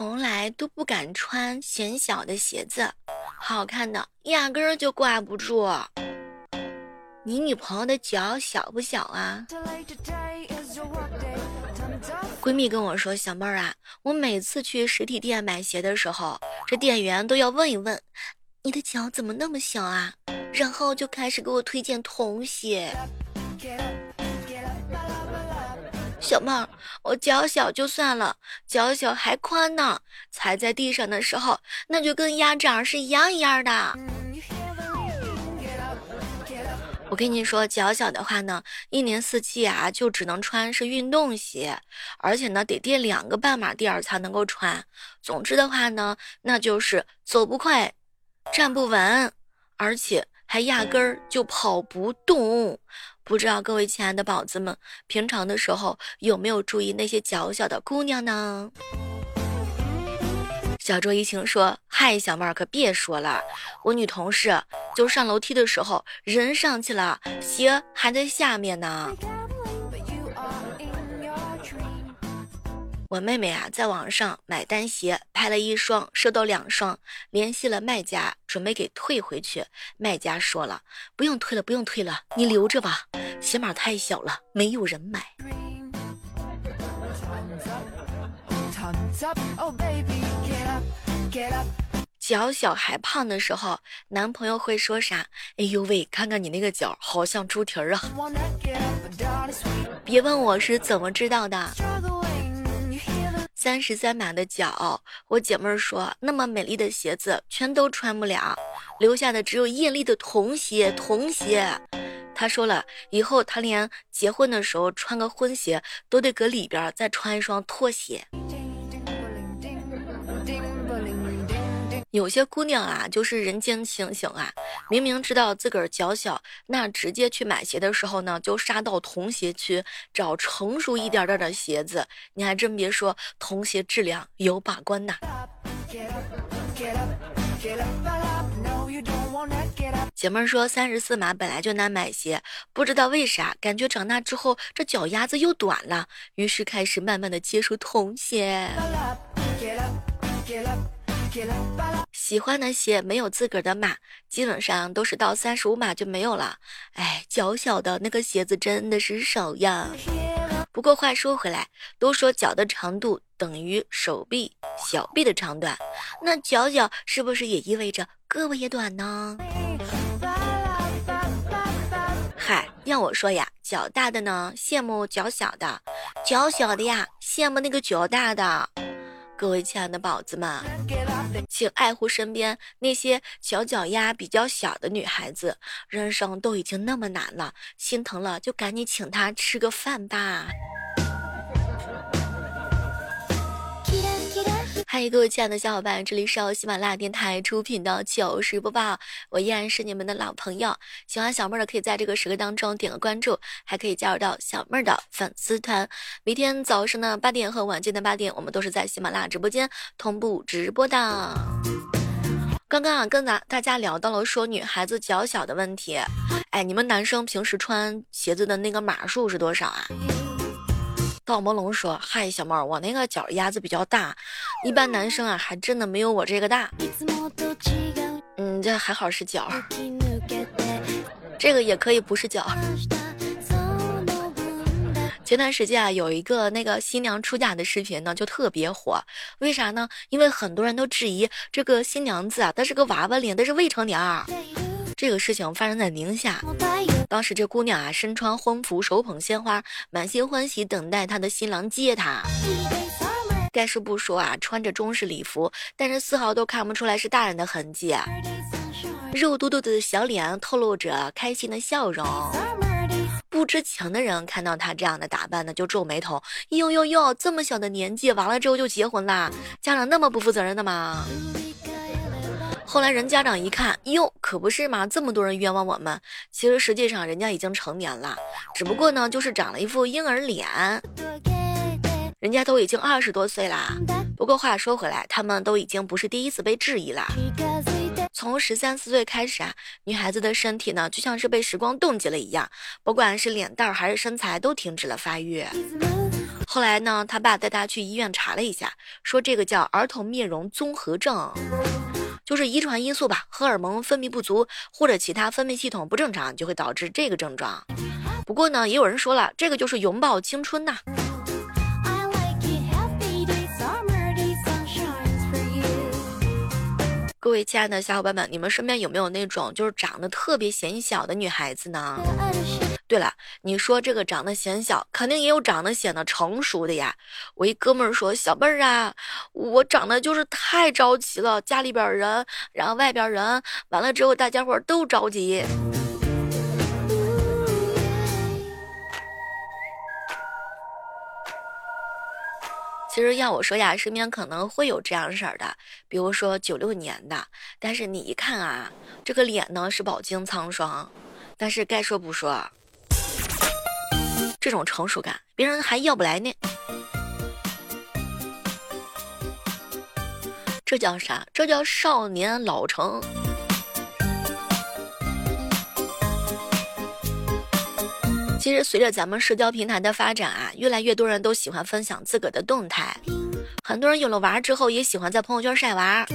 从来都不敢穿显小的鞋子，好看的压根儿就挂不住。你女朋友的脚小不小啊？闺蜜跟我说：“小妹儿啊，我每次去实体店买鞋的时候，这店员都要问一问，你的脚怎么那么小啊？然后就开始给我推荐童鞋。小妹儿，我脚小就算了，脚小还宽呢，踩在地上的时候，那就跟鸭掌是一样一样的。”我跟你说，脚小的话呢，一年四季啊，就只能穿是运动鞋，而且呢，得垫两个半码垫儿才能够穿。总之的话呢，那就是走不快，站不稳，而且还压根儿就跑不动。不知道各位亲爱的宝子们，平常的时候有没有注意那些脚小的姑娘呢？小周一晴说，嗨，小妹儿可别说了，我女同事就上楼梯的时候，人上去了，鞋还在下面呢。我妹妹啊，在网上买单鞋，拍了一双，收到两双，联系了卖家，准备给退回去。卖家说了，不用退了，不用退了，你留着吧，鞋码太小了，没有人买。脚小还胖的时候，男朋友会说啥？哎呦喂，看看你那个脚，好像猪蹄儿啊！别问我是怎么知道的。三十三码的脚，我姐妹儿说，那么美丽的鞋子全都穿不了，留下的只有艳丽的童鞋。童鞋，她说了，以后她连结婚的时候穿个婚鞋，都得搁里边再穿一双拖鞋。有些姑娘啊，就是人间清醒啊！明明知道自个儿脚小，那直接去买鞋的时候呢，就杀到童鞋区找成熟一点点的鞋子。你还真别说，童鞋质量有把关呐。姐妹说，三十四码本来就难买鞋，不知道为啥，感觉长大之后这脚丫子又短了，于是开始慢慢的接触童鞋。喜欢的鞋没有自个儿的码，基本上都是到三十五码就没有了。哎，脚小的那个鞋子真的是少呀。不过话说回来，都说脚的长度等于手臂、小臂的长短，那脚小是不是也意味着胳膊也短呢？嗨，要我说呀，脚大的呢羡慕脚小的，脚小的呀羡慕那个脚大的。各位亲爱的宝子们，请爱护身边那些小脚丫比较小的女孩子。人生都已经那么难了，心疼了就赶紧请她吃个饭吧。嗨，各位亲爱的小伙伴，这里是由喜马拉雅电台出品的糗事播报，我依然是你们的老朋友。喜欢小妹儿的可以在这个时刻当中点个关注，还可以加入到小妹儿的粉丝团。每天早上的八点和晚间的八点，我们都是在喜马拉雅直播间同步直播的。刚刚啊，跟咱大家聊到了说女孩子脚小的问题，哎，你们男生平时穿鞋子的那个码数是多少啊？赵魔龙说：“嗨，小猫，我那个脚丫子比较大，一般男生啊还真的没有我这个大。嗯，这还好是脚，这个也可以不是脚。前段时间啊，有一个那个新娘出嫁的视频呢，就特别火。为啥呢？因为很多人都质疑这个新娘子啊，她是个娃娃脸，她是未成年。”这个事情发生在宁夏，当时这姑娘啊身穿婚服，手捧鲜花，满心欢喜等待她的新郎接她。该说不说啊，穿着中式礼服，但是丝毫都看不出来是大人的痕迹，肉嘟嘟的小脸透露着开心的笑容。不知情的人看到她这样的打扮呢，就皱眉头：哟哟哟，这么小的年纪，完了之后就结婚啦？家长那么不负责任的吗？后来人家长一看，哟，可不是嘛，这么多人冤枉我们。其实实际上人家已经成年了，只不过呢，就是长了一副婴儿脸。人家都已经二十多岁啦。不过话说回来，他们都已经不是第一次被质疑了。从十三四岁开始啊，女孩子的身体呢，就像是被时光冻结了一样，不管是脸蛋儿还是身材，都停止了发育。后来呢，他爸带他去医院查了一下，说这个叫儿童面容综合症，就是遗传因素吧，荷尔蒙分泌不足或者其他分泌系统不正常，就会导致这个症状。不过呢，也有人说了，这个就是永葆青春呐。各位亲爱的小伙伴们，你们身边有没有那种就是长得特别显小的女孩子呢？对了，你说这个长得显小，肯定也有长得显得成熟的呀。我一哥们儿说：“小妹儿啊，我长得就是太着急了，家里边人，然后外边人，完了之后大家伙都着急。”其实要我说呀，身边可能会有这样式儿的，比如说九六年的，但是你一看啊，这个脸呢是饱经沧桑，但是该说不说，这种成熟感别人还要不来呢。这叫啥？这叫少年老成。其实随着咱们社交平台的发展啊，越来越多人都喜欢分享自个的动态。很多人有了娃之后，也喜欢在朋友圈晒娃。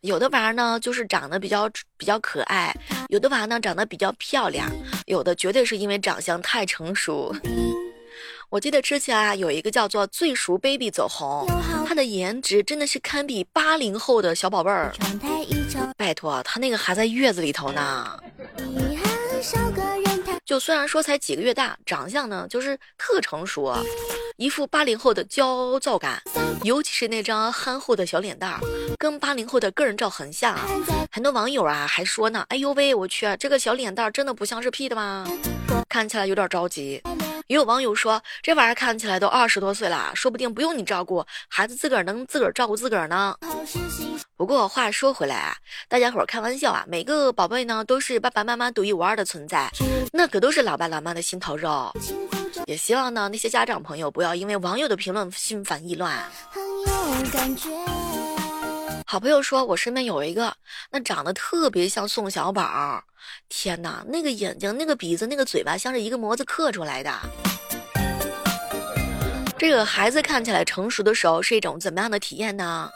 有的娃呢，就是长得比较比较可爱；有的娃呢，长得比较漂亮；有的绝对是因为长相太成熟。我记得之前啊，有一个叫做“最熟 baby” 走红，她的颜值真的是堪比八零后的小宝贝儿。拜托，他那个还在月子里头呢。就虽然说才几个月大，长相呢就是特成熟，一副八零后的焦躁感，尤其是那张憨厚的小脸蛋儿，跟八零后的个人照很像。很多网友啊还说呢，哎呦喂，我去，这个小脸蛋儿真的不像是 P 的吗？看起来有点着急。也有网友说，这玩意儿看起来都二十多岁了，说不定不用你照顾，孩子自个儿能自个儿照顾自个儿呢。不过话说回来啊，大家伙儿开玩笑啊，每个宝贝呢都是爸爸妈妈独一无二的存在，那可都是老爸老妈的心头肉。也希望呢那些家长朋友不要因为网友的评论心烦意乱。好朋友说，我身边有一个，那长得特别像宋小宝，天哪，那个眼睛、那个鼻子、那个嘴巴像是一个模子刻出来的。这个孩子看起来成熟的时候是一种怎么样的体验呢？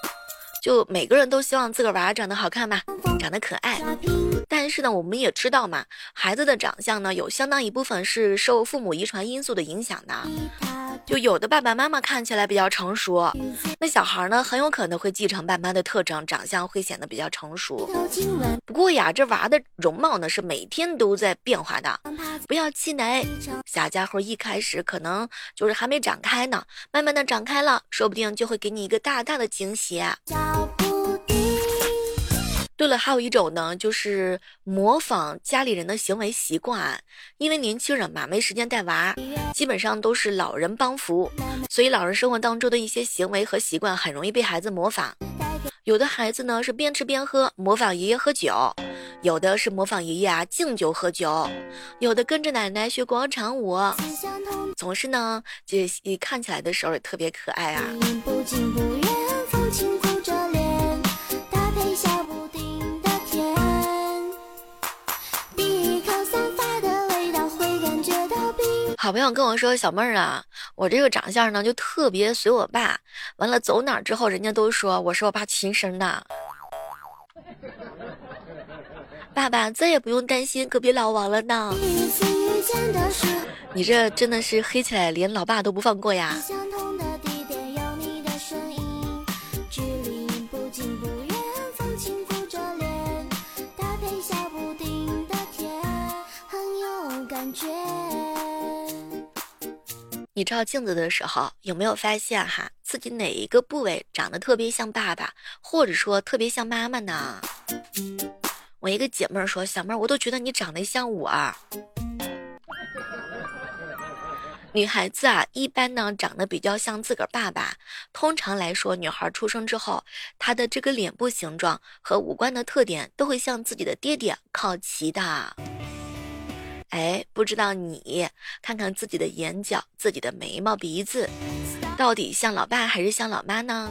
就每个人都希望自个儿娃长得好看吧，长得可爱。但是呢，我们也知道嘛，孩子的长相呢，有相当一部分是受父母遗传因素的影响的。就有的爸爸妈妈看起来比较成熟，那小孩呢很有可能会继承爸妈的特征，长相会显得比较成熟。不过呀，这娃的容貌呢是每天都在变化的，不要气馁。小家伙一开始可能就是还没长开呢，慢慢的长开了，说不定就会给你一个大大的惊喜。对了，还有一种呢，就是模仿家里人的行为习惯，因为年轻人嘛，没时间带娃，基本上都是老人帮扶，所以老人生活当中的一些行为和习惯很容易被孩子模仿。有的孩子呢是边吃边喝，模仿爷爷喝酒；有的是模仿爷爷啊敬酒喝酒；有的跟着奶奶学广场舞，总是呢，就看起来的时候也特别可爱啊。好朋友跟我说：“小妹儿啊，我这个长相呢就特别随我爸。完了走哪之后，人家都说我是我爸亲生的。爸爸再也不用担心隔壁老王了呢。你这真的是黑起来连老爸都不放过呀。”你照镜子的时候有没有发现哈，自己哪一个部位长得特别像爸爸，或者说特别像妈妈呢？我一个姐妹说：“小妹儿，我都觉得你长得像我。”女孩子啊，一般呢长得比较像自个儿爸爸。通常来说，女孩出生之后，她的这个脸部形状和五官的特点都会向自己的爹爹靠齐的。哎，不知道你看看自己的眼角、自己的眉毛、鼻子，到底像老爸还是像老妈呢？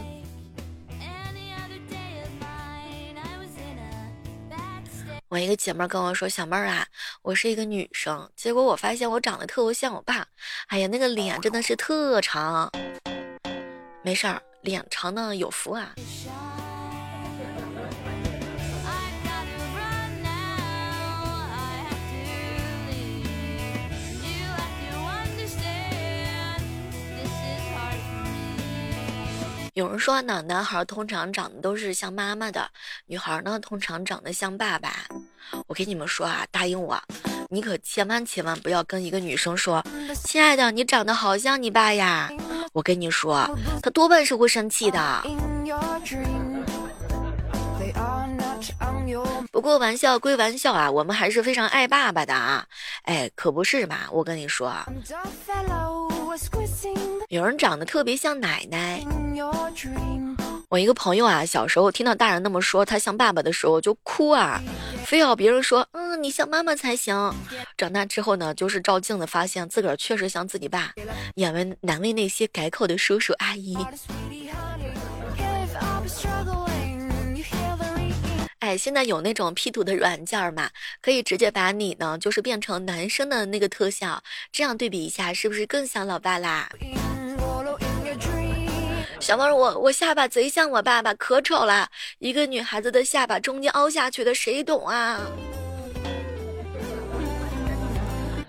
我一个姐妹跟我说：“小妹儿啊，我是一个女生，结果我发现我长得特别像我爸。哎呀，那个脸真的是特长。没事儿，脸长呢有福啊。有人说呢，男孩通常长得都是像妈妈的，女孩呢通常长得像爸爸。我跟你们说啊，答应我，你可千万千万不要跟一个女生说，亲爱的，你长得好像你爸呀。我跟你说，他多半是会生气的。不过玩笑归玩笑啊，我们还是非常爱爸爸的啊。哎，可不是嘛，我跟你说。有人长得特别像奶奶。我一个朋友啊，小时候听到大人那么说他像爸爸的时候就哭啊，非要别人说嗯你像妈妈才行。长大之后呢，就是照镜子发现自个儿确实像自己爸，也为难为那些改口的叔叔阿姨。现在有那种 P 图的软件嘛，可以直接把你呢就是变成男生的那个特效，这样对比一下，是不是更像老爸啦？小妹儿，我我下巴贼像我爸爸，可丑了。一个女孩子的下巴中间凹下去的，谁懂啊？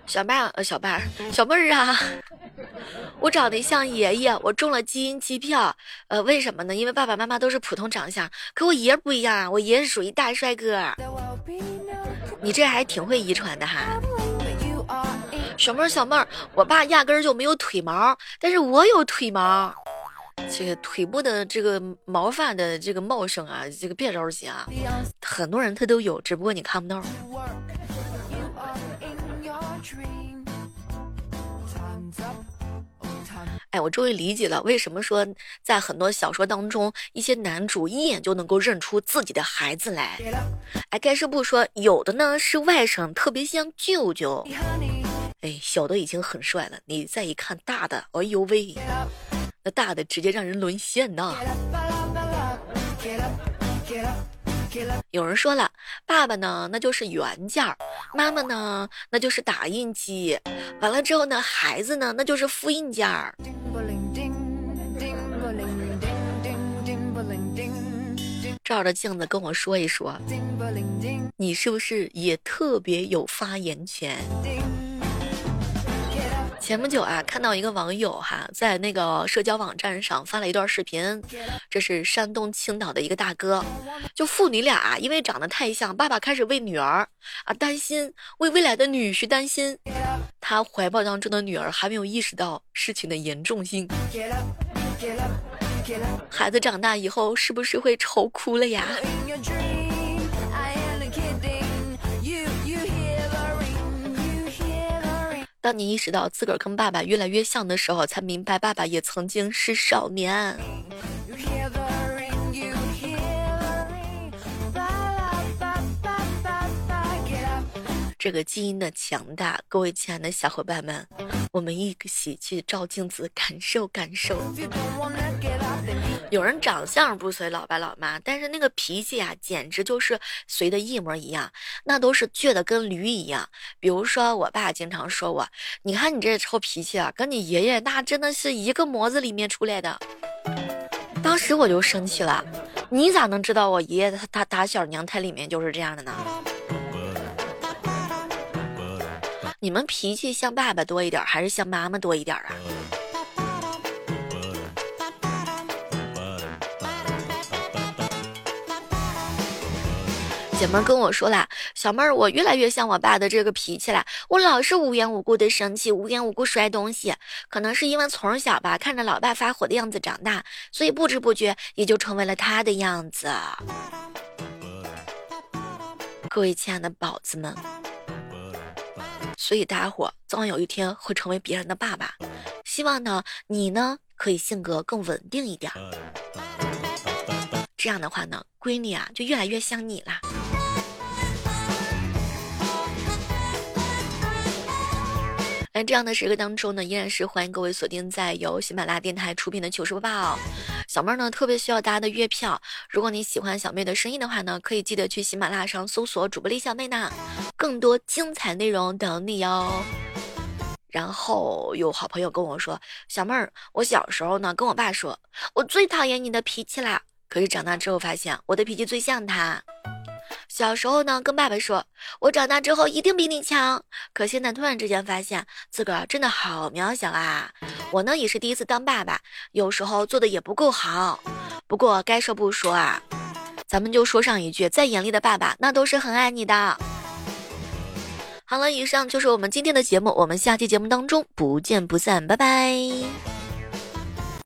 小妹儿，小妹儿，小妹儿啊，我长得像爷爷，我中了基因机票。呃，为什么呢？因为爸爸妈妈都是普通长相，可我爷不一样啊，我爷是属于大帅哥。你这还挺会遗传的哈。小妹儿，小妹儿，我爸压根儿就没有腿毛，但是我有腿毛。这个腿部的这个毛发的这个茂盛啊，这个别着急啊，很多人他都有，只不过你看不到。哎，我终于理解了，为什么说在很多小说当中，一些男主一眼就能够认出自己的孩子来。哎，该是不说，有的呢是外甥，特别像舅舅。哎，小的已经很帅了，你再一看大的，哎呦喂！那大的直接让人沦陷呐！有人说了，爸爸呢，那就是原件儿；妈妈呢，那就是打印机。完了之后呢，孩子呢，那就是复印件儿。照着镜子跟我说一说，你是不是也特别有发言权？前不久啊，看到一个网友哈，在那个社交网站上发了一段视频，这是山东青岛的一个大哥，就父女俩因为长得太像，爸爸开始为女儿啊担心，为未来的女婿担心，他怀抱当中的女儿还没有意识到事情的严重性，孩子长大以后是不是会愁哭了呀？当你意识到自个儿跟爸爸越来越像的时候，才明白爸爸也曾经是少年。这个基因的强大，各位亲爱的小伙伴们，我们一起去照镜子，感受感受。有人长相不随老爸老妈，但是那个脾气啊，简直就是随的一模一样，那都是倔的跟驴一样。比如说，我爸经常说我，你看你这臭脾气啊，跟你爷爷那真的是一个模子里面出来的。当时我就生气了，你咋能知道我爷爷他他打小娘胎里面就是这样的呢？你们脾气像爸爸多一点，还是像妈妈多一点啊？姐妹跟我说啦，小妹儿，我越来越像我爸的这个脾气了，我老是无缘无故的生气，无缘无故摔东西，可能是因为从小吧看着老爸发火的样子长大，所以不知不觉也就成为了他的样子。各位亲爱的宝子们。所以大家伙早晚有一天会成为别人的爸爸，希望呢你呢可以性格更稳定一点，这样的话呢闺女啊就越来越像你啦。在这样的时刻当中呢，依然是欢迎各位锁定在由喜马拉雅电台出品的糗事播报。小妹儿呢特别需要大家的月票，如果你喜欢小妹的声音的话呢，可以记得去喜马拉雅上搜索主播李小妹呢，更多精彩内容等你哟。然后有好朋友跟我说：“小妹儿，我小时候呢，跟我爸说，我最讨厌你的脾气啦。可是长大之后发现，我的脾气最像他。小时候呢，跟爸爸说，我长大之后一定比你强。可现在突然之间发现自个儿真的好渺小啊！我呢，也是第一次当爸爸，有时候做的也不够好。不过该说不说啊，咱们就说上一句，再严厉的爸爸，那都是很爱你的。”好了，以上就是我们今天的节目，我们下期节目当中不见不散，拜拜。